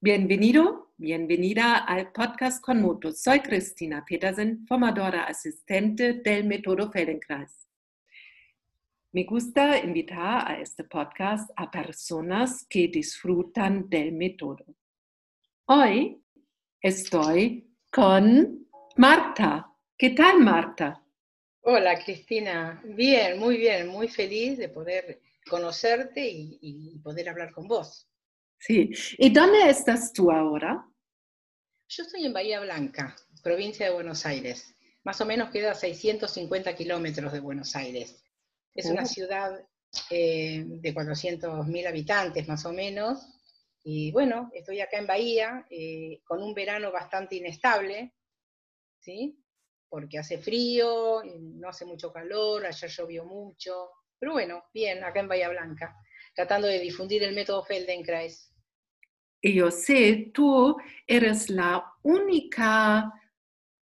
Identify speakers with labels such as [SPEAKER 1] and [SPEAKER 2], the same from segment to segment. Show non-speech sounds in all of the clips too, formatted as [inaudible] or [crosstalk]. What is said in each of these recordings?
[SPEAKER 1] Bienvenido, bienvenida al podcast con Moto. Soy Cristina Petersen, formadora asistente del método Feldenkrais. Me gusta invitar a este podcast a personas que disfrutan del método. Hoy estoy con Marta. ¿Qué tal, Marta?
[SPEAKER 2] Hola, Cristina. Bien, muy bien, muy feliz de poder conocerte y, poder hablar con vos.
[SPEAKER 1] Sí. ¿Y dónde estás tú ahora?
[SPEAKER 2] Yo estoy en Bahía Blanca, provincia de Buenos Aires. Más o menos queda a 650 kilómetros de Buenos Aires. Es una oh. ciudad eh, de 400.000 habitantes más o menos. Y bueno, estoy acá en Bahía eh, con un verano bastante inestable, ¿sí? Porque hace frío, no hace mucho calor, ayer llovió mucho, pero bueno, bien, acá en Bahía Blanca, tratando de difundir el método Feldenkrais.
[SPEAKER 1] Y yo sé, tú eres la única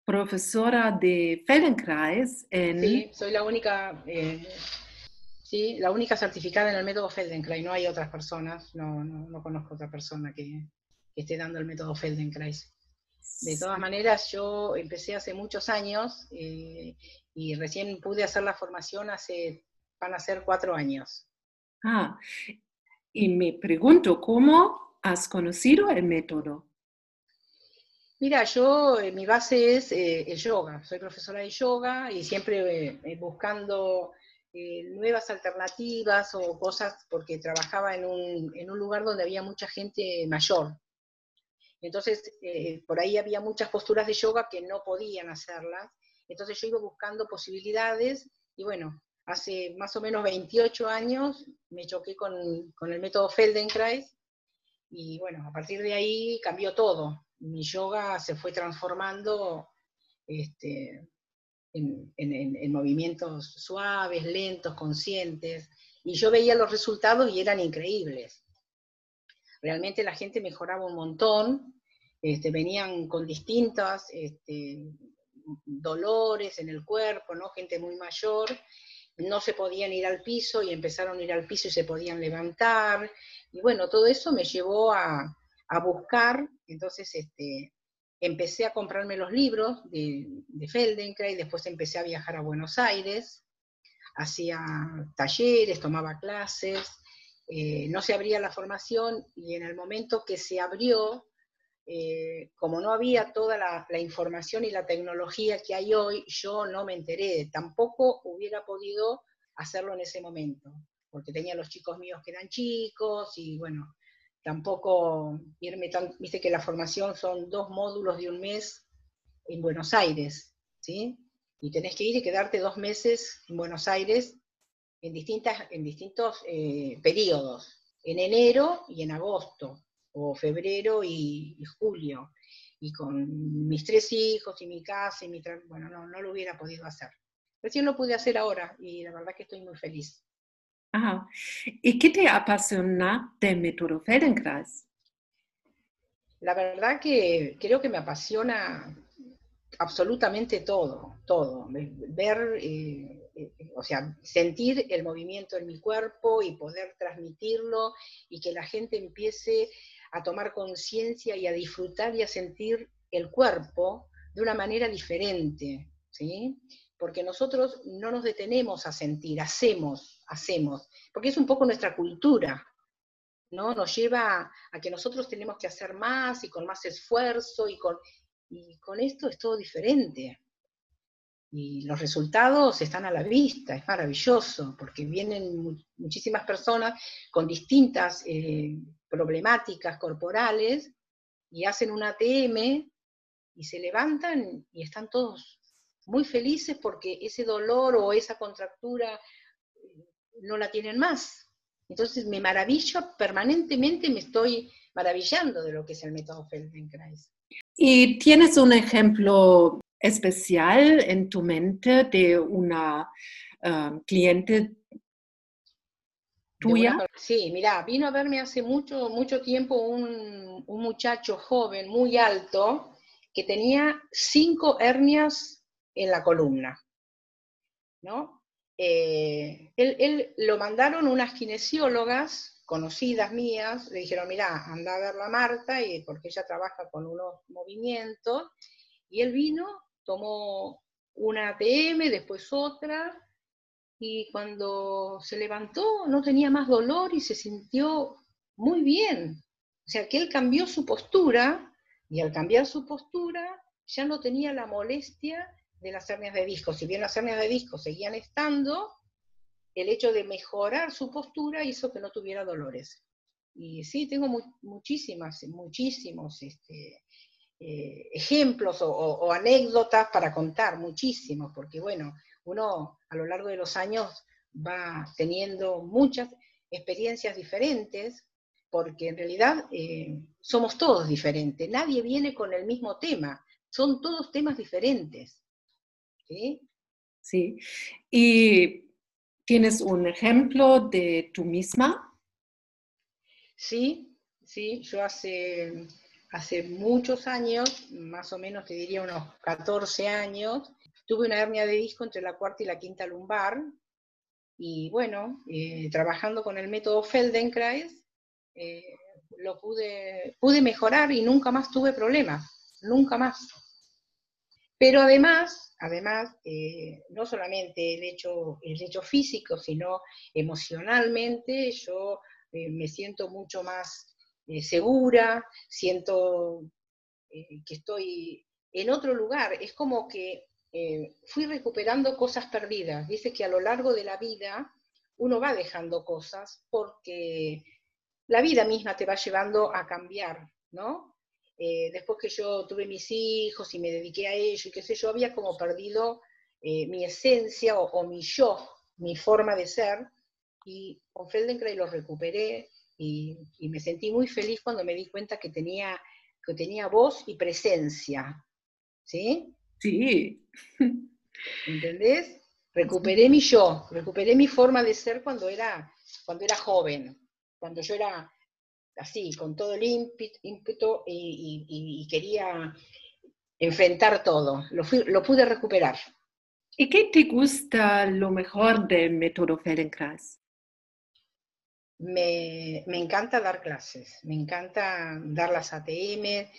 [SPEAKER 1] profesora de Feldenkrais en...
[SPEAKER 2] Sí, soy la única, eh, sí, la única certificada en el método Feldenkrais, no hay otras personas, no, no, conozco otra persona que, esté dando el método Feldenkrais. De todas maneras, yo empecé hace muchos años eh, y recién pude hacer la formación hace van a ser cuatro años.
[SPEAKER 1] Ah, y me pregunto, ¿cómo has conocido el método?
[SPEAKER 2] Mira, yo, eh, mi base es eh, el yoga, soy profesora de yoga y siempre eh, buscando nuevas alternativas o cosas, porque trabajaba en un, en un, lugar donde había mucha gente mayor. Entonces, por ahí había muchas posturas de yoga que no podían hacerlas. Entonces yo iba buscando posibilidades y bueno, hace más o menos 28 años me choqué con, el método Feldenkrais y bueno, a partir de ahí cambió todo. Mi yoga se fue transformando este, en, movimientos suaves, lentos, conscientes, y yo veía los resultados y eran increíbles. Realmente la gente mejoraba un montón, este, venían con distintos este, dolores en el cuerpo, ¿no? gente muy mayor, no se podían ir al piso y empezaron a ir al piso y se podían levantar. Y bueno, todo eso me llevó a, buscar, entonces este, empecé a comprarme los libros de, de Feldenkrais, después empecé a viajar a Buenos Aires, hacía talleres, tomaba clases, eh, no se abría la formación y en el momento que se abrió, eh, como no había toda la, información y la tecnología que hay hoy, yo no me enteré, tampoco hubiera podido hacerlo en ese momento, porque tenía los chicos míos que eran chicos y bueno, tampoco irme tan, viste que la formación son dos módulos de un mes en Buenos Aires, ¿sí? Y tenés que ir y quedarte dos meses en Buenos Aires en, distintas, en distintos eh, periodos, en enero y en agosto o febrero y, julio, y con mis tres hijos y mi casa y mi bueno, no, no lo hubiera podido hacer. Recién lo pude hacer ahora y la verdad que estoy muy feliz.
[SPEAKER 1] Ajá. ¿Y qué te apasiona del método Feldenkrais?
[SPEAKER 2] La verdad que creo que me apasiona absolutamente todo, todo. Ver, eh, eh, o sea, sentir el movimiento en mi cuerpo y poder transmitirlo y que la gente empiece a tomar conciencia y a disfrutar y a sentir el cuerpo de una manera diferente, ¿sí? Porque nosotros no nos detenemos a sentir, hacemos, hacemos, porque es un poco nuestra cultura, ¿no? Nos lleva a que nosotros tenemos que hacer más y con más esfuerzo y con, y con esto es todo diferente. Y los resultados están a la vista, es maravilloso, porque vienen muchísimas personas con distintas eh, problemáticas corporales y hacen un ATM y se levantan y están todos muy felices porque ese dolor o esa contractura eh, no la tienen más. Entonces me maravillo, permanentemente me estoy maravillando de lo que es el método Feldenkrais.
[SPEAKER 1] ¿Y tienes un ejemplo especial en tu mente de una um, cliente
[SPEAKER 2] sí, mira, vino a verme hace mucho, mucho tiempo un, muchacho joven, muy alto, que tenía cinco hernias en la columna, ¿no? Eh, él, lo mandaron unas kinesiólogas conocidas mías le dijeron, mira, anda a verla a Marta, y, porque ella trabaja con unos movimientos, y él vino, tomó una PM, después otra, y cuando se levantó no tenía más dolor y se sintió muy bien. O sea, que él cambió su postura, y al cambiar su postura ya no tenía la molestia de las hernias de disco. Si bien las hernias de disco seguían estando, el hecho de mejorar su postura hizo que no tuviera dolores. Y sí, tengo muchísimas, muchísimos este, eh, ejemplos o, anécdotas para contar, muchísimos, porque bueno, uno a lo largo de los años va teniendo muchas experiencias diferentes, porque en realidad eh, somos todos diferentes, nadie viene con el mismo tema, son todos temas diferentes. ¿sí?
[SPEAKER 1] Sí, y ¿Tienes un ejemplo de tú misma?
[SPEAKER 2] Sí, sí, yo hace, hace muchos años, más o menos te diría unos 14 años, tuve una hernia de disco entre la cuarta y la quinta lumbar, y bueno, eh, trabajando con el método Feldenkrais, eh, lo pude, pude mejorar y nunca más tuve problemas, nunca más. Pero además, además, eh, no solamente el hecho, el hecho físico, sino emocionalmente, yo me siento mucho más segura, siento que estoy en otro lugar. Es como que fui recuperando cosas perdidas. Dice que a lo largo de la vida uno va dejando cosas porque la vida misma te va llevando a cambiar, ¿no? Eh, después que yo tuve mis hijos y me dediqué a ellos y qué sé yo, había como perdido eh, mi esencia o, mi yo, mi forma de ser, y con Feldenkrais lo recuperé y, me sentí muy feliz cuando me di cuenta que tenía, que tenía voz y presencia. ¿Sí?
[SPEAKER 1] Sí.
[SPEAKER 2] ¿Entendés? Recuperé mi yo, recuperé mi forma de ser cuando era, cuando era joven, cuando yo era así, con todo el ímpetu y, quería enfrentar todo. Lo, lo, pude recuperar.
[SPEAKER 1] ¿Y qué te gusta lo mejor del método Feldenkrais?
[SPEAKER 2] Me, me, encanta dar clases, me encanta dar las ATM,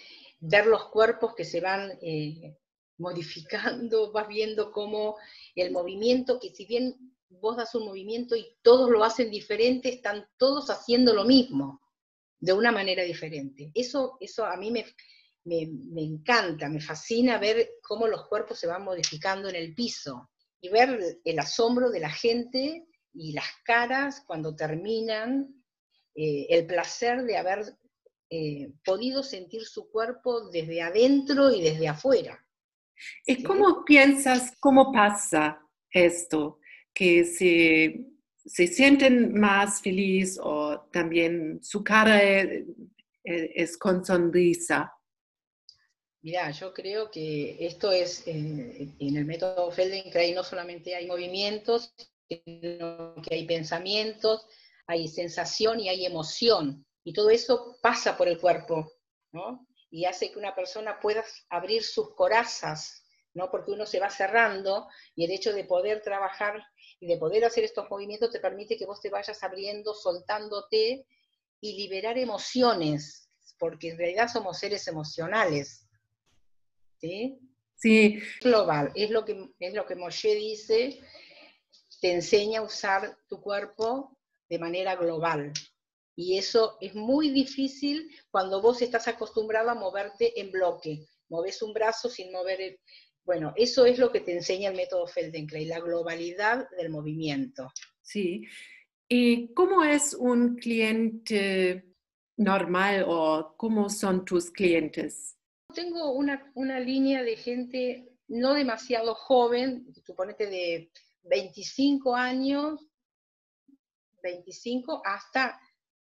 [SPEAKER 2] ver los cuerpos que se van eh, modificando, vas viendo cómo el movimiento, que si bien vos das un movimiento y todos lo hacen diferente, están todos haciendo lo mismo de una manera diferente. Eso, eso a mí me, me, encanta, me fascina ver cómo los cuerpos se van modificando en el piso y ver el asombro de la gente y las caras cuando terminan, eh, el placer de haber eh, podido sentir su cuerpo desde adentro y desde afuera.
[SPEAKER 1] ¿Y cómo piensas, cómo pasa esto? Que se se sienten más feliz o también su cara e, e, es, con sonrisa.
[SPEAKER 2] Mira, yo creo que esto es, eh, en el método Feldenkrais no solamente hay movimientos, sino que hay pensamientos, hay sensación y hay emoción. Y todo eso pasa por el cuerpo, ¿no? Y hace que una persona pueda abrir sus corazas, ¿no? Porque uno se va cerrando y el hecho de poder trabajar y de poder hacer estos movimientos te permite que vos te vayas abriendo, soltándote y liberar emociones, porque en realidad somos seres emocionales. ¿Sí?
[SPEAKER 1] Sí.
[SPEAKER 2] Global, es lo que, es lo que Moshe dice, te enseña a usar tu cuerpo de manera global. Y eso es muy difícil cuando vos estás acostumbrado a moverte en bloque. Moves un brazo sin mover el, bueno, eso es lo que te enseña el método Feldenkrais, la globalidad del movimiento.
[SPEAKER 1] Sí. ¿Y cómo es un cliente normal o cómo son tus clientes?
[SPEAKER 2] Tengo una, una línea de gente no demasiado joven, suponete de 25 años, 25 hasta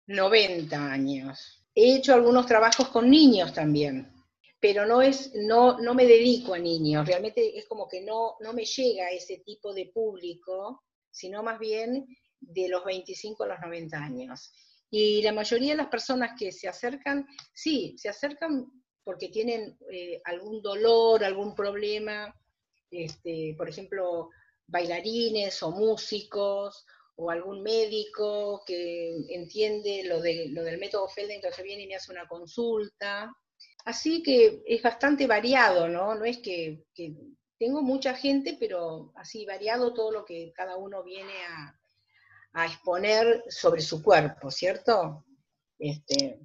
[SPEAKER 2] 90 años. He hecho algunos trabajos con niños también pero no, es, no, no me dedico a niños, realmente es como que no, no me llega ese tipo de público, sino más bien de los 25 a los 90 años. Y la mayoría de las personas que se acercan, sí, se acercan porque tienen eh, algún dolor, algún problema, este, por ejemplo, bailarines o músicos, o algún médico que entiende lo, de, lo del método Feldenkrais que viene y me hace una consulta. Así que es bastante variado, ¿no? No es que, tengo mucha gente, pero así variado todo lo que cada uno viene a, exponer sobre su cuerpo, ¿cierto? Este,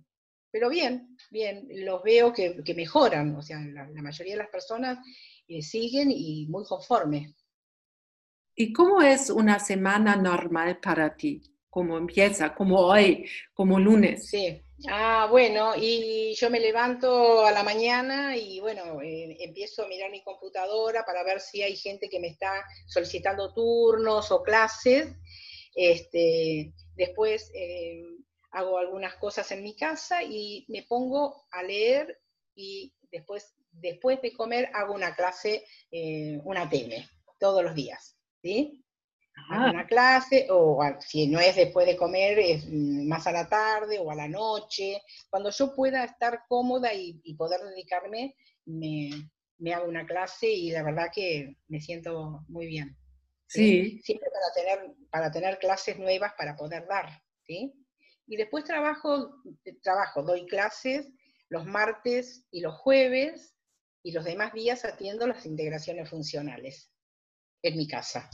[SPEAKER 2] pero bien, bien, los veo que, mejoran, o sea, la, mayoría de las personas eh, siguen y muy conformes.
[SPEAKER 1] ¿Y cómo es una semana normal para ti? ¿Cómo empieza? ¿Como hoy? ¿Como lunes?
[SPEAKER 2] Sí. Ah, bueno, y yo me levanto a la mañana y bueno, eh, empiezo a mirar mi computadora para ver si hay gente que me está solicitando turnos o clases. Este, después eh, hago algunas cosas en mi casa y me pongo a leer y después, después de comer hago una clase, eh, una TM, todos los días. ¿Sí? una clase, o si no es después de comer, es mm, más a la tarde o a la noche. Cuando yo pueda estar cómoda y, poder dedicarme, me, hago una clase y la verdad que me siento muy bien.
[SPEAKER 1] ¿sí?
[SPEAKER 2] Siempre para tener, para tener clases nuevas para poder dar, ¿sí? Y después trabajo, trabajo, doy clases los martes y los jueves, y los demás días atiendo las integraciones funcionales en mi casa.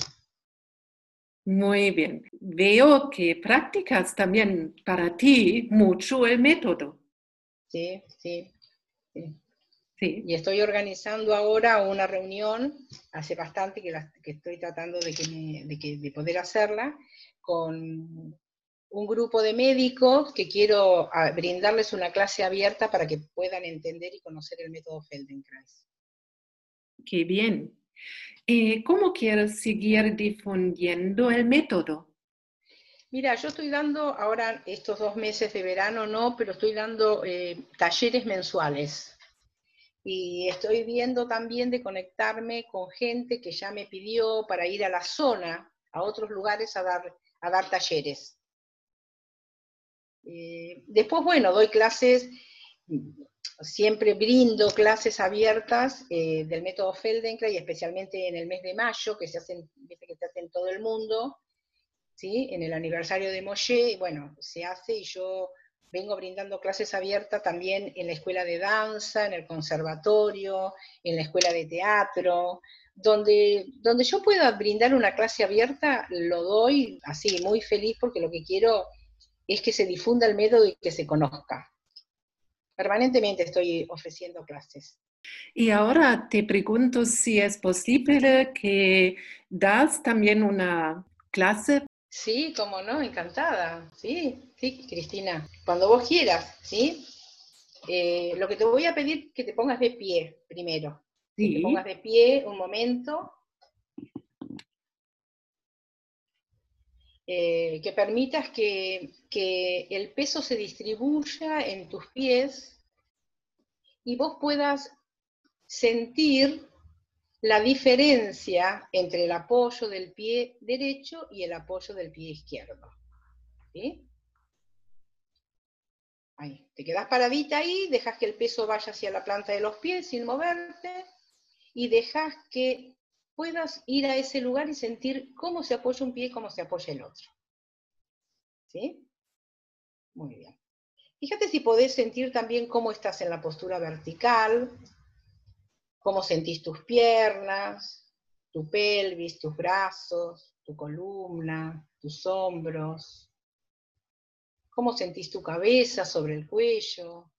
[SPEAKER 1] Muy bien. Veo que practicas también para ti mucho el método.
[SPEAKER 2] Sí, sí, sí. Y estoy organizando ahora una reunión, hace bastante que, estoy tratando de, que de, poder hacerla, con un grupo de médicos que quiero ah, brindarles una clase abierta para que puedan entender y conocer el método Feldenkrais.
[SPEAKER 1] Qué bien. Eh, ¿Cómo quieres seguir difundiendo el método?
[SPEAKER 2] Mira, yo estoy dando ahora estos dos meses de verano, no, pero estoy dando eh, talleres mensuales. Y estoy viendo también de conectarme con gente que ya me pidió para ir a la zona, a otros lugares a dar, a dar talleres. Eh, después, bueno, doy clases siempre brindo clases abiertas eh, del método Feldenkrais, especialmente en el mes de mayo, que se hacen, que se hace en todo el mundo, ¿sí? en el aniversario de Moshe, bueno, se hace y yo vengo brindando clases abiertas también en la escuela de danza, en el conservatorio, en la escuela de teatro, donde, donde yo pueda brindar una clase abierta, lo doy así, muy feliz, porque lo que quiero es que se difunda el método y que se conozca permanentemente estoy ofreciendo clases.
[SPEAKER 1] Y ahora te pregunto si es posible que das también una clase.
[SPEAKER 2] Sí, como no, encantada. Sí, sí, Cristina. Cuando vos quieras, ¿sí? Eh, lo que te voy a pedir es que te pongas de pie primero. Sí. Que te pongas de pie un momento. Eh, que permitas que, el peso se distribuya en tus pies y vos puedas sentir la diferencia entre el apoyo del pie derecho y el apoyo del pie izquierdo. Ahí, te quedas paradita ahí, dejas que el peso vaya hacia la planta de los pies sin moverte y dejas que puedas ir a ese lugar y sentir cómo se apoya un pie y cómo se apoya el otro. ¿Sí? Muy bien. Fíjate si podés sentir también cómo estás en la postura vertical, cómo sentís tus piernas, tu pelvis, tus brazos, tu columna, tus hombros, cómo sentís tu cabeza sobre el cuello,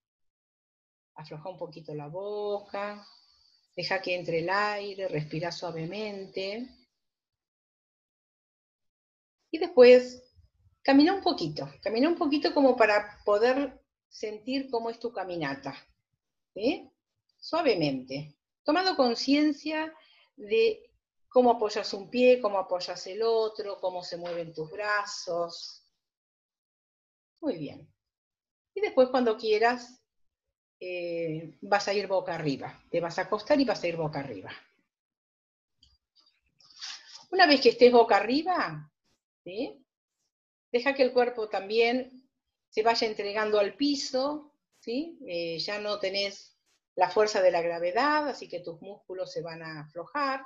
[SPEAKER 2] afloja un poquito la boca, Deja que entre el aire, respira suavemente. Y después camina un poquito, camina un poquito como para poder sentir cómo es tu caminata. Suavemente, tomando conciencia de cómo apoyas un pie, cómo apoyas el otro, cómo se mueven tus brazos. Muy bien. Y después cuando quieras, eh, vas a ir boca arriba. Te vas a acostar y vas a ir boca arriba. Una vez que estés boca arriba, deja que el cuerpo también se vaya entregando al piso, ¿sí? Eh, ya no tenés la fuerza de la gravedad, así que tus músculos se van a aflojar.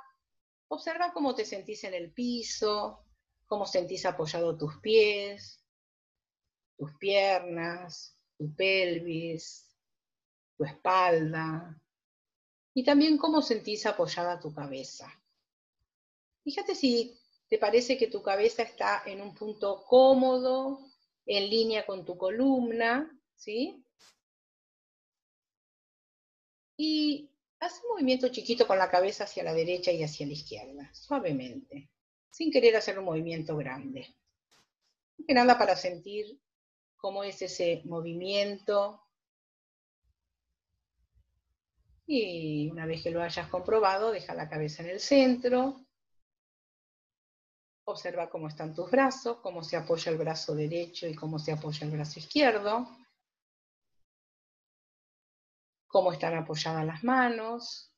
[SPEAKER 2] Observa cómo te sentís en el piso, cómo sentís apoyado tus pies, tus piernas, tu pelvis, tu espalda, y también cómo sentís apoyada tu cabeza. Fíjate si te parece que tu cabeza está en un punto cómodo, en línea con tu columna, ¿sí? Y haz un movimiento chiquito con la cabeza hacia la derecha y hacia la izquierda, suavemente, sin querer hacer un movimiento grande. que nada para sentir cómo es ese movimiento. Y una vez que lo hayas comprobado, deja la cabeza en el centro. Observa cómo están tus brazos, cómo se apoya el brazo derecho y cómo se apoya el brazo izquierdo cómo están apoyadas las manos.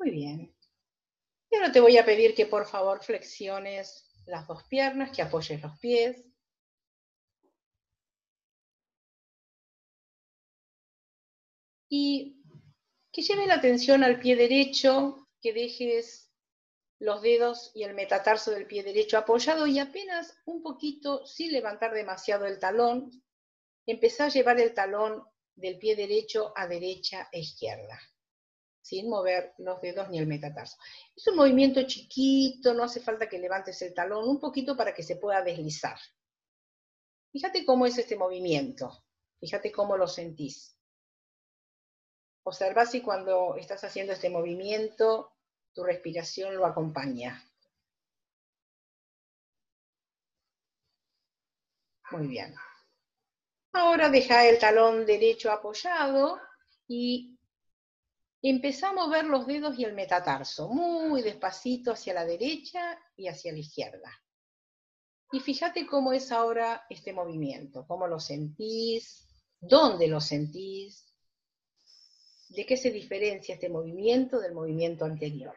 [SPEAKER 2] Muy bien. Y ahora te voy a pedir que por favor flexiones las dos piernas, que apoyes los pies. Y que lleve la atención al pie derecho, que dejes los dedos y el metatarso del pie derecho apoyado y apenas un poquito, sin levantar demasiado el talón, empezá a llevar el talón del pie derecho a derecha e izquierda, sin mover los dedos ni el metatarso. Es un movimiento chiquito, no hace falta que levantes el talón, un poquito para que se pueda deslizar. Fíjate cómo es este movimiento, fíjate cómo lo sentís. Observa si cuando estás haciendo este movimiento tu respiración lo acompaña. Muy bien. Ahora deja el talón derecho apoyado y empezamos a mover los dedos y el metatarso, muy despacito hacia la derecha y hacia la izquierda. Y fíjate cómo es ahora este movimiento, cómo lo sentís, dónde lo sentís, de qué se diferencia este movimiento del movimiento anterior.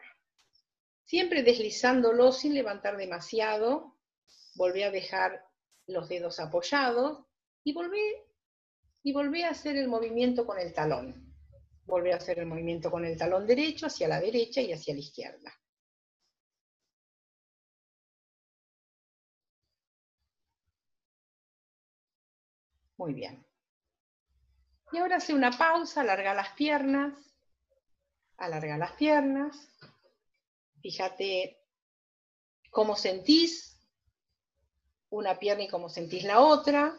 [SPEAKER 2] Siempre deslizándolo sin levantar demasiado, volví a dejar los dedos apoyados y volví, y volví a hacer el movimiento con el talón. Volví a hacer el movimiento con el talón derecho hacia la derecha y hacia la izquierda. Muy bien. Y ahora hace una pausa, alarga las piernas, alarga las piernas. Fíjate cómo sentís una pierna y cómo sentís la otra.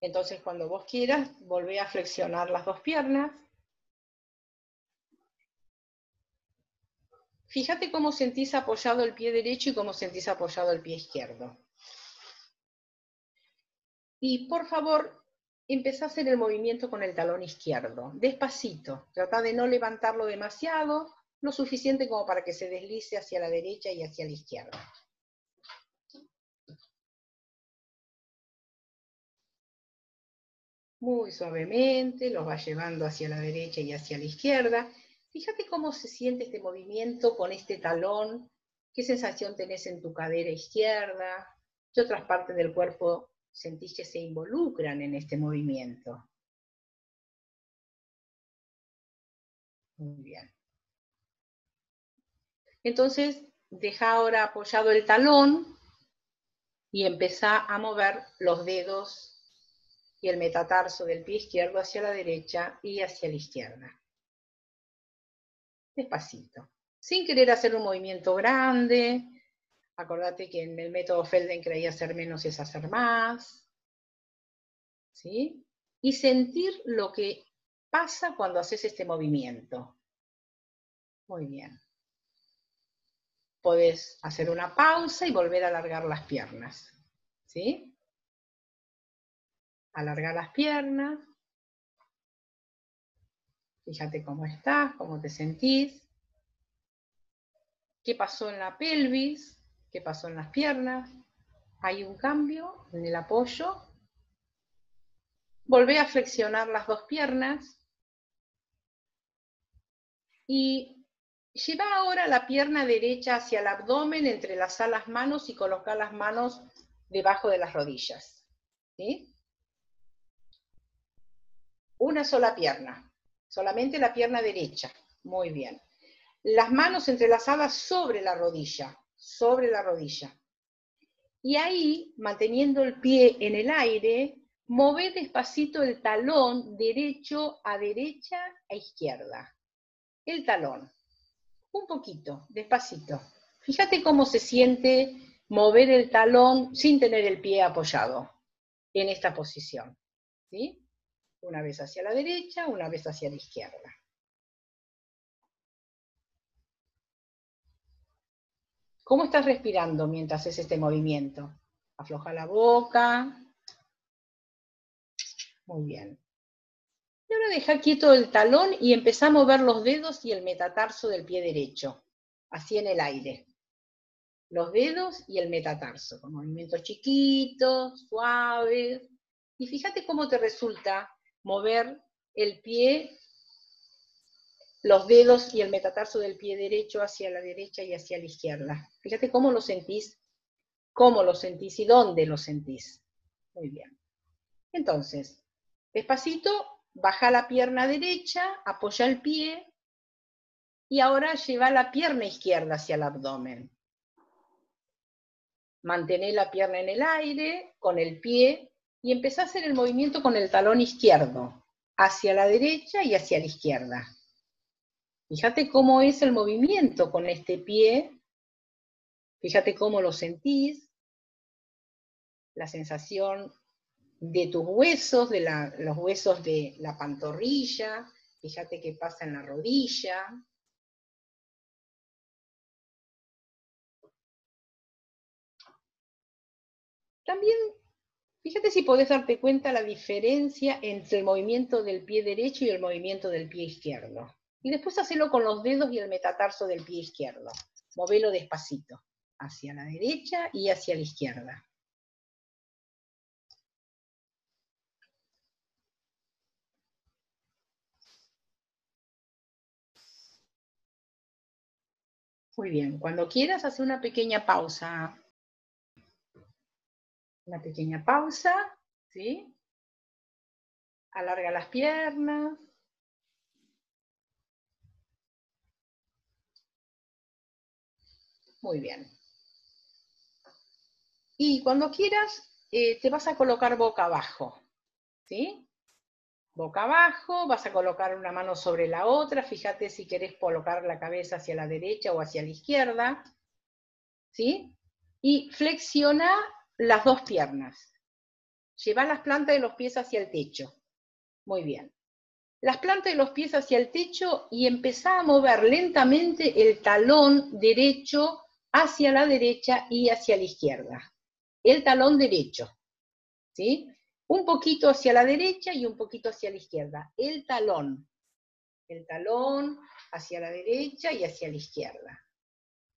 [SPEAKER 2] Entonces, cuando vos quieras, volvé a flexionar las dos piernas. Fíjate cómo sentís apoyado el pie derecho y cómo sentís apoyado el pie izquierdo. Y por favor, empezá a hacer el movimiento con el talón izquierdo, despacito. Trata de no levantarlo demasiado, lo suficiente como para que se deslice hacia la derecha y hacia la izquierda. muy suavemente, los va llevando hacia la derecha y hacia la izquierda. Fíjate cómo se siente este movimiento con este talón, qué sensación tenés en tu cadera izquierda, qué otras partes del cuerpo sentís que se involucran en este movimiento. Muy bien. Entonces, deja ahora apoyado el talón y empezá a mover los dedos y el metatarso del pie izquierdo hacia la derecha y hacia la izquierda. Despacito. Sin querer hacer un movimiento grande. Acordate que en el método Feldenkrais hacer menos es hacer más. ¿Sí? Y sentir lo que pasa cuando haces este movimiento. Muy bien. Podés hacer una pausa y volver a alargar las piernas. ¿Sí? Alarga las piernas. Fíjate cómo estás, cómo te sentís. ¿Qué pasó en la pelvis? ¿Qué pasó en las piernas? Hay un cambio en el apoyo. Volvé a flexionar las dos piernas. Y lleva ahora la pierna derecha hacia el abdomen, entrelazar las manos y colocar las manos debajo de las rodillas. ¿Sí? Una sola pierna, solamente la pierna derecha. Muy bien. las manos entrelazadas sobre la rodilla, sobre la rodilla. Y ahí, manteniendo el pie en el aire, move despacito el talón derecho a derecha a izquierda. El talón. Un poquito, despacito. Fíjate cómo se siente mover el talón sin tener el pie apoyado en esta posición. ¿sí? Una vez hacia la derecha, una vez hacia la izquierda. ¿Cómo estás respirando mientras haces este movimiento? Afloja la boca. Muy bien. Y ahora deja quieto el talón y empezamos a mover los dedos y el metatarso del pie derecho, así en el aire. Los dedos y el metatarso, con movimientos chiquitos, suaves. Y fíjate cómo te resulta mover el pie los dedos y el metatarso del pie derecho hacia la derecha y hacia la izquierda. Fíjate cómo lo sentís, cómo lo sentís y dónde lo sentís. Muy bien. Entonces, despacito, baja la pierna derecha, apoya el pie y ahora lleva la pierna izquierda hacia el abdomen. Mantén la pierna en el aire con el pie y empezá a hacer el movimiento con el talón izquierdo, hacia la derecha y hacia la izquierda. Fíjate cómo es el movimiento con este pie. Fíjate cómo lo sentís. La sensación de tus huesos, de los huesos de la pantorrilla. Fíjate qué pasa en la rodilla. También, fíjate si podés darte cuenta la diferencia entre el movimiento del pie derecho y el movimiento del pie izquierdo. Y después hacelo con los dedos y el metatarso del pie izquierdo. Movelo despacito, hacia la derecha y hacia la izquierda. Muy bien, cuando quieras hacer una pequeña pausa. Una pequeña pausa, ¿sí? Alarga las piernas. Muy bien. Y cuando quieras, eh, te vas a colocar boca abajo. ¿Sí? Boca abajo, vas a colocar una mano sobre la otra. Fíjate si querés colocar la cabeza hacia la derecha o hacia la izquierda. ¿Sí? Y flexiona las dos piernas. Lleva las plantas de los pies hacia el techo. Muy bien las plantas de los pies hacia el techo y empezá a mover lentamente el talón derecho hacia la derecha y hacia la izquierda. El talón derecho, ¿sí? Un poquito hacia la derecha y un poquito hacia la izquierda. El talón, el talón hacia la derecha y hacia la izquierda.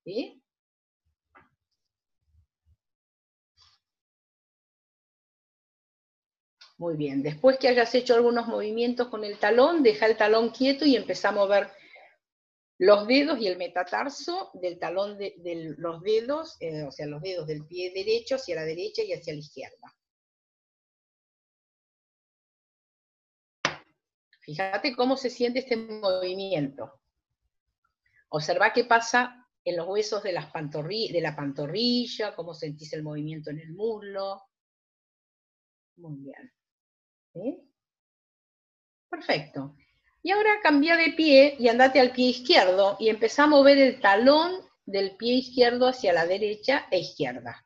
[SPEAKER 2] ¿Sí? Muy bien, después que hayas hecho algunos movimientos con el talón, deja el talón quieto y empezamos a mover los dedos y el metatarso del talón de, los dedos, eh, o sea, los dedos del pie derecho hacia la derecha y hacia la izquierda. Fíjate cómo se siente este movimiento. Observa qué pasa en los huesos de, las la pantorrilla, cómo sentís el movimiento en el muslo. Muy bien. Perfecto. Y ahora cambia de pie y andate al pie izquierdo y empezá a mover el talón del pie izquierdo hacia la derecha e izquierda.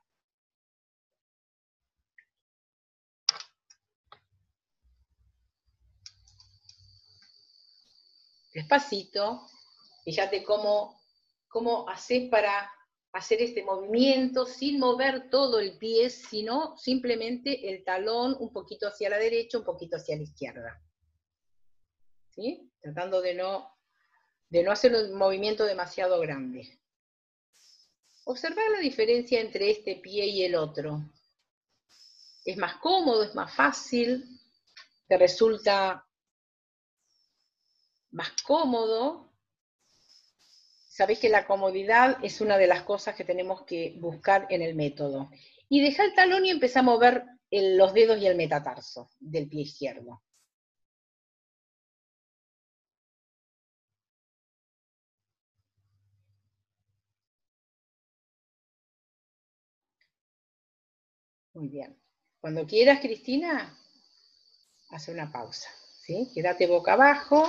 [SPEAKER 2] Despacito, fíjate cómo, cómo haces para hacer este movimiento sin mover todo el pie, sino simplemente el talón un poquito hacia la derecha, un poquito hacia la izquierda. Tratando de no, de no hacer un movimiento demasiado grande. Observar la diferencia entre este pie y el otro. Es más cómodo, es más fácil, te resulta más cómodo, sabéis que la comodidad es una de las cosas que tenemos que buscar en el método. Y deja el talón y empieza a mover los dedos y el metatarso del pie izquierdo. Muy bien. Cuando quieras, Cristina, hace una pausa. ¿sí? Quédate boca abajo.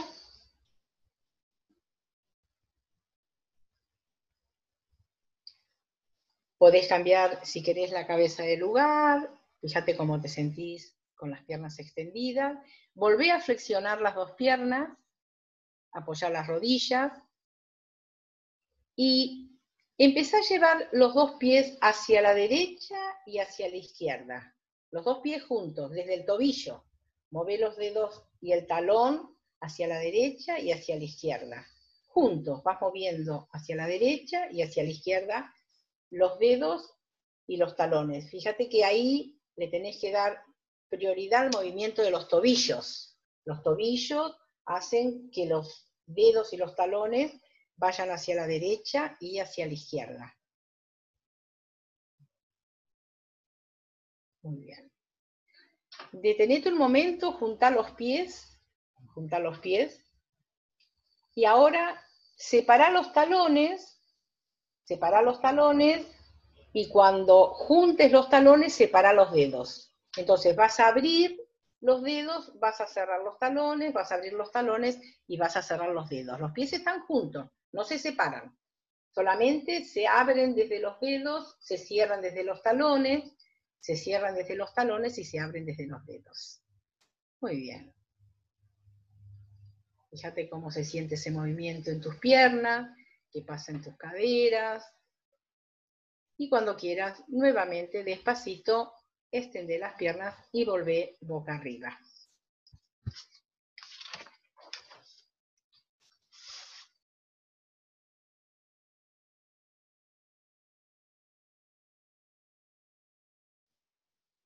[SPEAKER 2] Podés cambiar, si querés, la cabeza de lugar. Fíjate cómo te sentís con las piernas extendidas. Volvé a flexionar las dos piernas, apoyar las rodillas y empezá a llevar los dos pies hacia la derecha y hacia la izquierda. Los dos pies juntos, desde el tobillo. Move los dedos y el talón hacia la derecha y hacia la izquierda. Juntos, vas moviendo hacia la derecha y hacia la izquierda los dedos y los talones. Fíjate que ahí le tenés que dar prioridad al movimiento de los tobillos. Los tobillos hacen que los dedos y los talones vayan hacia la derecha y hacia la izquierda. Muy bien. Detenete un momento, junta los pies, junta los pies, y ahora separa los talones, separa los talones, y cuando juntes los talones, separa los dedos. Entonces vas a abrir los dedos, vas a cerrar los talones, vas a abrir los talones y vas a cerrar los dedos. Los pies están juntos, no se separan. Solamente se abren desde los dedos, se cierran desde los talones, se cierran desde los talones y se abren desde los dedos. Muy bien. Fíjate cómo se siente ese movimiento en tus piernas, qué pasa en tus caderas. Y cuando quieras, nuevamente, despacito, extende las piernas y volvé boca arriba.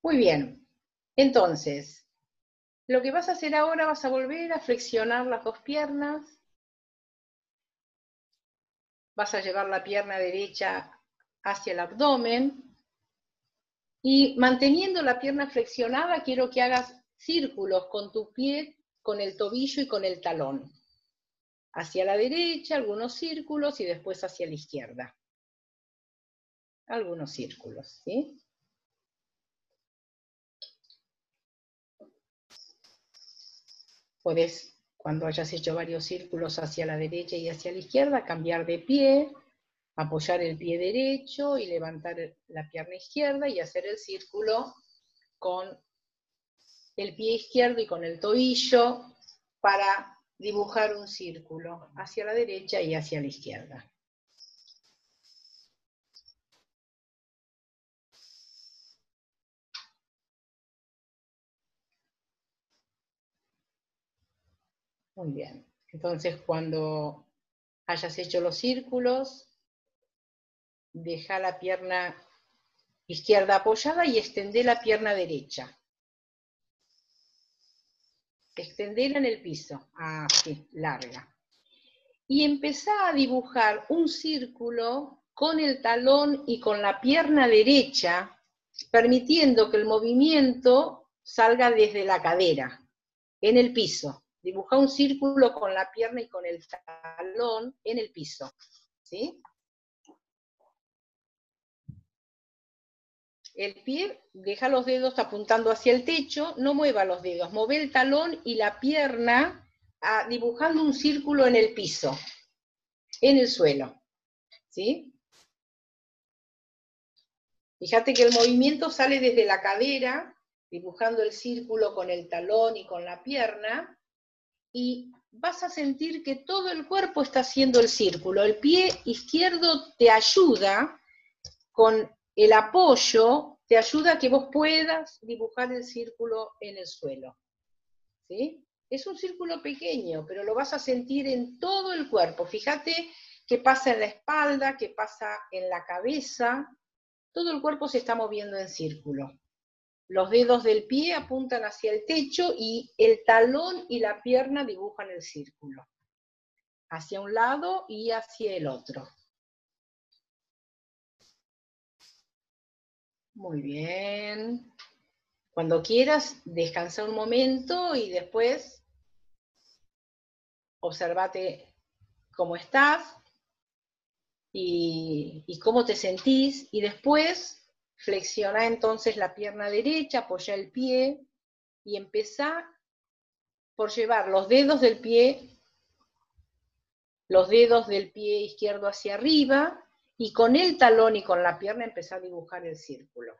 [SPEAKER 2] Muy bien. Entonces, lo que vas a hacer ahora, vas a volver a flexionar las dos piernas. Vas a llevar la pierna derecha hacia el abdomen. Y manteniendo la pierna flexionada, quiero que hagas círculos con tu pie, con el tobillo y con el talón. Hacia la derecha, algunos círculos y después hacia la izquierda. Algunos círculos, ¿sí? Puedes, cuando hayas hecho varios círculos hacia la derecha y hacia la izquierda, cambiar de pie, apoyar el pie derecho y levantar la pierna izquierda y hacer el círculo con el pie izquierdo y con el tobillo para dibujar un círculo hacia la derecha y hacia la izquierda. Muy bien. Entonces, cuando hayas hecho los círculos, deja la pierna izquierda apoyada y extende la pierna derecha. Extendela en el piso, así, larga. Y empezá a dibujar un círculo con el talón y con la pierna derecha, permitiendo que el movimiento salga desde la cadera, en el piso. Dibuja un círculo con la pierna y con el talón en el piso. ¿Sí? El pie, deja los dedos apuntando hacia el techo, no mueva los dedos, mueve el talón y la pierna ah, dibujando un círculo en el piso, en el suelo. ¿Sí? Fíjate que el movimiento sale desde la cadera, dibujando el círculo con el talón y con la pierna, y vas a sentir que todo el cuerpo está haciendo el círculo. El pie izquierdo te ayuda con el apoyo, te ayuda a que vos puedas dibujar el círculo en el suelo. ¿Sí? Es un círculo pequeño, pero lo vas a sentir en todo el cuerpo. Fíjate qué pasa en la espalda, qué pasa en la cabeza. Todo el cuerpo se está moviendo en círculo. Los dedos del pie apuntan hacia el techo y el talón y la pierna dibujan el círculo, hacia un lado y hacia el otro. Muy bien. Cuando quieras, descansa un momento y después observate cómo estás y, y cómo te sentís y después Flexiona entonces la pierna derecha, apoya el pie y empezá por llevar los dedos del pie, los dedos del pie izquierdo hacia arriba y con el talón y con la pierna empezá a dibujar el círculo.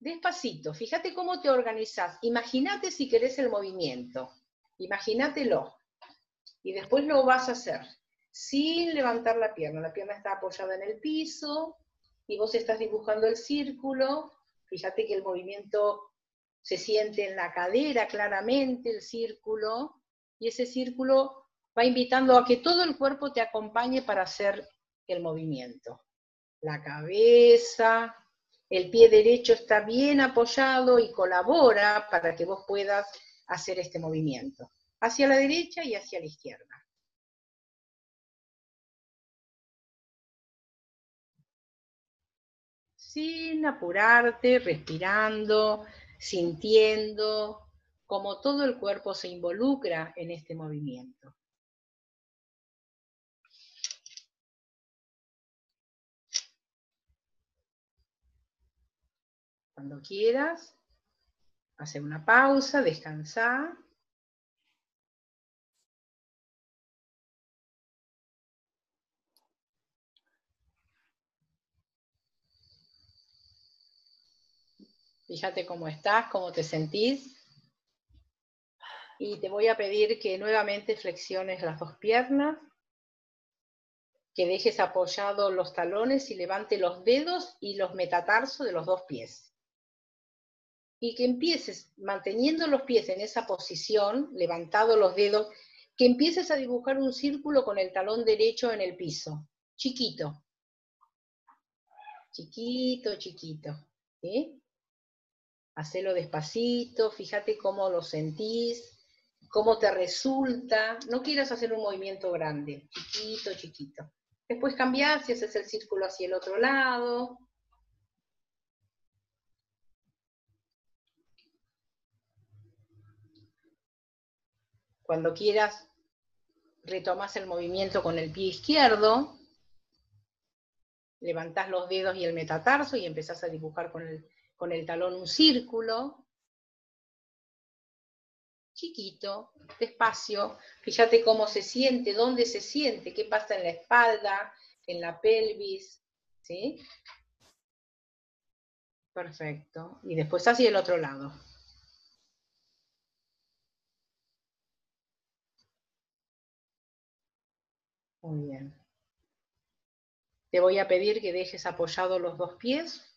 [SPEAKER 2] Despacito, fíjate cómo te organizás. Imagínate si querés el movimiento. Imagínatelo. Y después lo vas a hacer sin levantar la pierna. La pierna está apoyada en el piso y vos estás dibujando el círculo. Fíjate que el movimiento se siente en la cadera claramente, el círculo, y ese círculo va invitando a que todo el cuerpo te acompañe para hacer el movimiento. La cabeza, el pie derecho está bien apoyado y colabora para que vos puedas hacer este movimiento, hacia la derecha y hacia la izquierda. Sin apurarte, respirando, sintiendo cómo todo el cuerpo se involucra en este movimiento. Cuando quieras, hace una pausa, descansar. Fíjate cómo estás, cómo te sentís. Y te voy a pedir que nuevamente flexiones las dos piernas, que dejes apoyados los talones y levante los dedos y los metatarsos de los dos pies. Y que empieces, manteniendo los pies en esa posición, levantados los dedos, que empieces a dibujar un círculo con el talón derecho en el piso, chiquito. Chiquito, chiquito. ¿sí? Hacelo despacito, fíjate cómo lo sentís, cómo te resulta. No quieras hacer un movimiento grande, chiquito, chiquito. Después cambiás y haces el círculo hacia el otro lado. Cuando quieras, retomas el movimiento con el pie izquierdo, levantás los dedos y el metatarso y empezás a dibujar con el con el talón un círculo, chiquito, despacio, fíjate cómo se siente, dónde se siente, qué pasa en la espalda, en la pelvis, ¿sí? Perfecto. Y después hacia el otro lado. Muy bien. Te voy a pedir que dejes apoyados los dos pies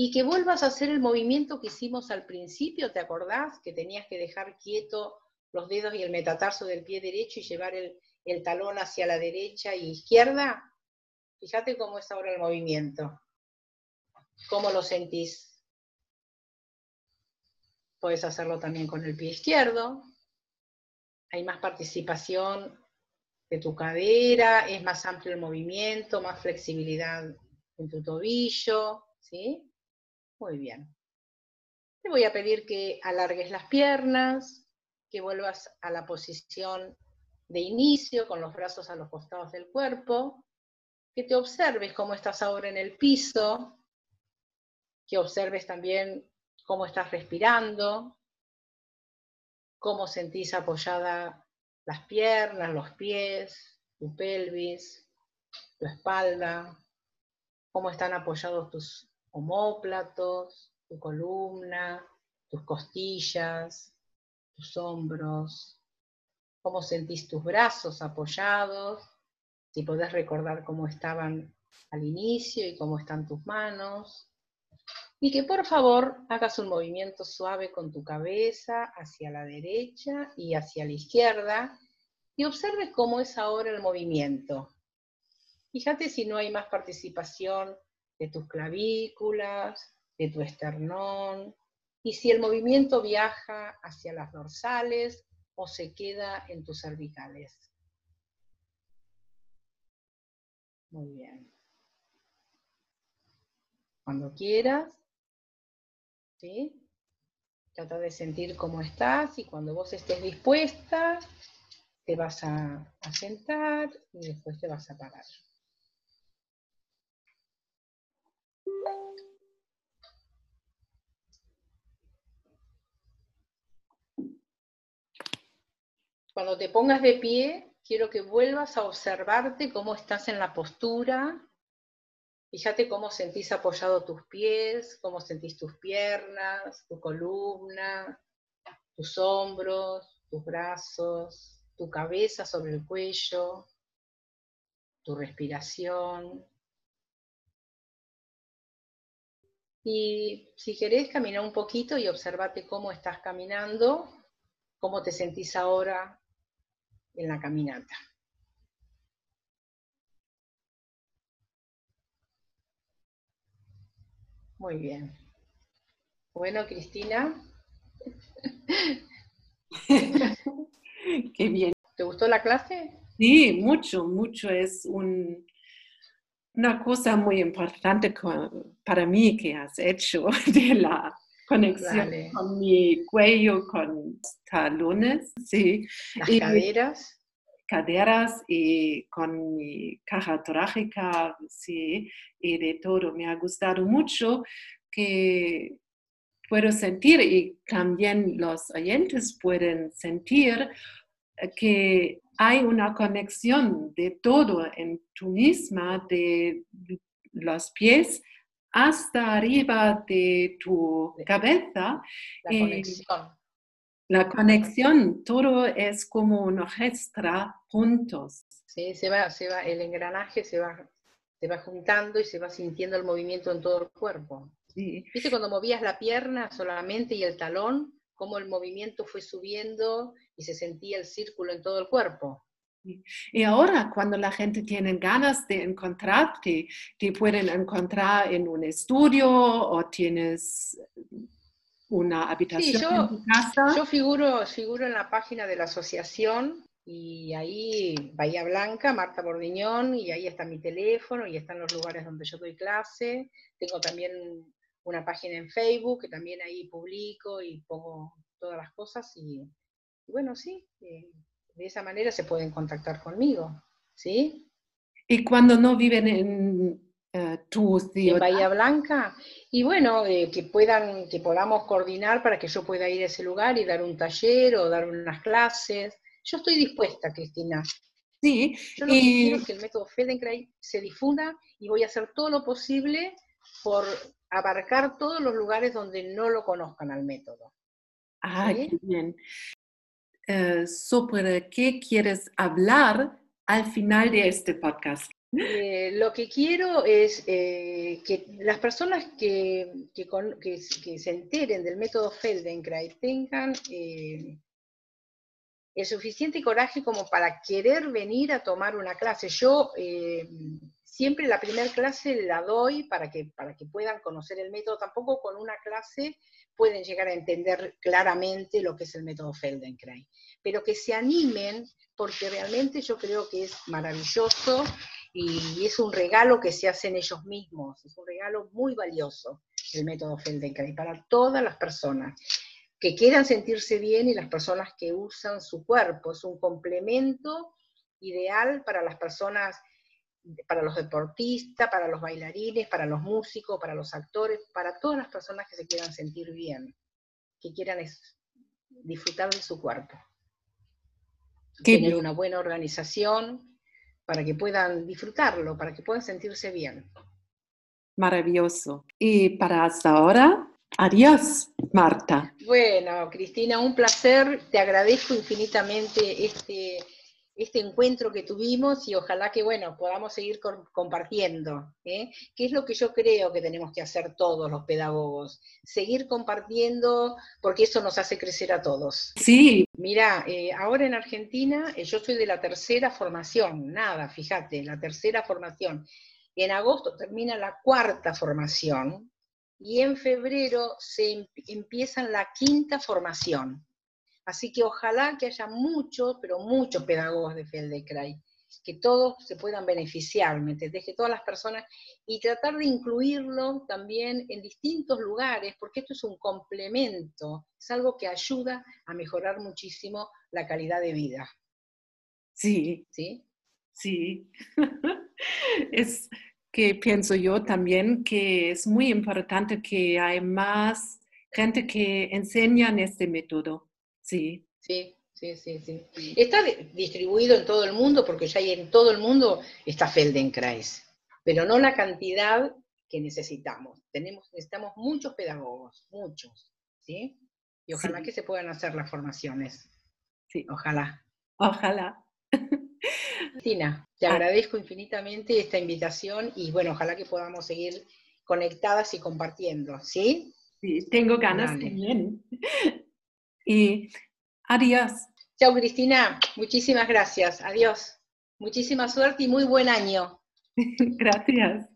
[SPEAKER 2] y que vuelvas a hacer el movimiento que hicimos al principio, ¿te acordás? Que tenías que dejar quieto los dedos y el metatarso del pie derecho y llevar el, el talón hacia la derecha y izquierda. Fíjate cómo es ahora el movimiento. ¿Cómo lo sentís? Puedes hacerlo también con el pie izquierdo. Hay más participación de tu cadera, es más amplio el movimiento, más flexibilidad en tu tobillo, ¿sí? Muy bien. Te voy a pedir que alargues las piernas, que vuelvas a la posición de inicio con los brazos a los costados del cuerpo, que te observes cómo estás ahora en el piso, que observes también cómo estás respirando, cómo sentís apoyada las piernas, los pies, tu pelvis, tu espalda, cómo están apoyados tus homóplatos, tu columna, tus costillas, tus hombros, cómo sentís tus brazos apoyados, si podés recordar cómo estaban al inicio y cómo están tus manos. Y que por favor hagas un movimiento suave con tu cabeza hacia la derecha y hacia la izquierda y observes cómo es ahora el movimiento. Fíjate si no hay más participación de tus clavículas, de tu esternón, y si el movimiento viaja hacia las dorsales o se queda en tus cervicales. Muy bien. Cuando quieras, ¿sí? Trata de sentir cómo estás y cuando vos estés dispuesta, te vas a, a sentar y después te vas a parar. Cuando te pongas de pie, quiero que vuelvas a observarte cómo estás en la postura. Fíjate cómo sentís apoyado tus pies, cómo sentís tus piernas, tu columna, tus hombros, tus brazos, tu cabeza sobre el cuello, tu respiración. Y si querés, caminar un poquito y observate cómo estás caminando, cómo te sentís ahora en la caminata. Muy bien. Bueno, Cristina. [laughs]
[SPEAKER 1] Qué bien.
[SPEAKER 2] ¿Te gustó la clase?
[SPEAKER 1] Sí, mucho, mucho. Es una cosa muy importante para mí que has hecho [laughs] de la conexión con mi cuello, con talones, sí.
[SPEAKER 2] Las caderas.
[SPEAKER 1] Caderas y con mi caja torácica, sí, y de todo. Me ha gustado mucho que puedo sentir y también los oyentes pueden sentir que hay una conexión de todo en tu misma, de los pies hasta arriba de tu cabeza.
[SPEAKER 2] La conexión.
[SPEAKER 1] La conexión, todo es como una gestra juntos.
[SPEAKER 2] Sí, se va, se va, el engranaje se va, se va juntando y se va sintiendo el movimiento en todo el cuerpo. Sí. ¿Viste cuando movías la pierna solamente y el talón, cómo el movimiento fue subiendo y se sentía el círculo en todo el cuerpo?
[SPEAKER 1] Y ahora, cuando la gente tiene ganas de encontrarte, te pueden encontrar en un estudio o tienes una habitación
[SPEAKER 2] yo,
[SPEAKER 1] en tu casa.
[SPEAKER 2] Yo figuro, figuro en la página de la asociación y ahí Bahía Blanca, Marta Bordiñón, y ahí está mi teléfono y están los lugares donde yo doy clase. Tengo también una página en Facebook que también ahí publico y pongo todas las cosas y, bueno, sí. Eh, de esa manera se pueden contactar conmigo, ¿sí?
[SPEAKER 1] ¿Y cuando no viven en uh, tu ciudad?
[SPEAKER 2] En Bahía Blanca. Y bueno, eh, que puedan, que podamos coordinar para que yo pueda ir a ese lugar y dar un taller o dar unas clases. Yo estoy dispuesta, Cristina.
[SPEAKER 1] Sí.
[SPEAKER 2] Yo lo que quiero es que el método Feldenkrais se difunda y voy a hacer todo lo posible por abarcar todos los lugares donde no lo conozcan al método.
[SPEAKER 1] Ah, qué bien. Sobre qué quieres hablar al final de este podcast.
[SPEAKER 2] Eh, lo que quiero es eh, que las personas que, que, se enteren del método Feldenkrais tengan el suficiente coraje como para querer venir a tomar una clase. Yo siempre la primera clase la doy para que, para que puedan conocer el método. Tampoco con una clase pueden llegar a entender claramente lo que es el método Feldenkrais, pero que se animen porque realmente yo creo que es maravilloso y es un regalo que se hacen ellos mismos, es un regalo muy valioso el método Feldenkrais para todas las personas que quieran sentirse bien y las personas que usan su cuerpo, es un complemento ideal para las personas para los deportistas, para los bailarines, para los músicos, para los actores, para todas las personas que se quieran sentir bien, que quieran disfrutar de su cuerpo. Tener una buena organización para que puedan disfrutarlo, para que puedan sentirse bien.
[SPEAKER 1] Maravilloso. Y para hasta ahora, adiós, Marta.
[SPEAKER 2] Bueno, Cristina, un placer. Te agradezco infinitamente este este encuentro que tuvimos y ojalá que, bueno, podamos seguir compartiendo, ¿eh? que es lo que yo creo que tenemos que hacer todos los pedagogos, seguir compartiendo porque eso nos hace crecer a todos.
[SPEAKER 1] Sí.
[SPEAKER 2] Mira, eh, ahora en Argentina eh, yo soy de la tercera formación, nada, fíjate, la tercera formación. En agosto termina la cuarta formación y en febrero se em-, empieza la quinta formación. Así que ojalá que haya muchos, pero muchos pedagogos de Feldenkrais, que todos se puedan beneficiar, ¿me entendés? Que todas las personas, y tratar de incluirlo también en distintos lugares, porque esto es un complemento, es algo que ayuda a mejorar muchísimo la calidad de vida.
[SPEAKER 1] Sí.
[SPEAKER 2] ¿Sí?
[SPEAKER 1] Sí. [laughs] es que pienso yo también que es muy importante que hay más gente que enseña en este método. Sí.
[SPEAKER 2] Sí, sí, sí, sí. Está distribuido en todo el mundo porque ya en todo el mundo está Feldenkrais, pero no la cantidad que necesitamos. Tenemos, necesitamos muchos pedagogos, muchos, ¿sí? Y ojalá que se puedan hacer las formaciones.
[SPEAKER 1] Sí.
[SPEAKER 2] Ojalá.
[SPEAKER 1] Ojalá.
[SPEAKER 2] Cristina, te ah. agradezco infinitamente esta invitación y bueno, ojalá que podamos seguir conectadas y compartiendo, ¿sí?
[SPEAKER 1] Sí, tengo ganas también. Y adiós.
[SPEAKER 2] Chao, Cristina. Muchísimas gracias. Adiós. Muchísima suerte y muy buen año. [laughs]
[SPEAKER 1] Gracias.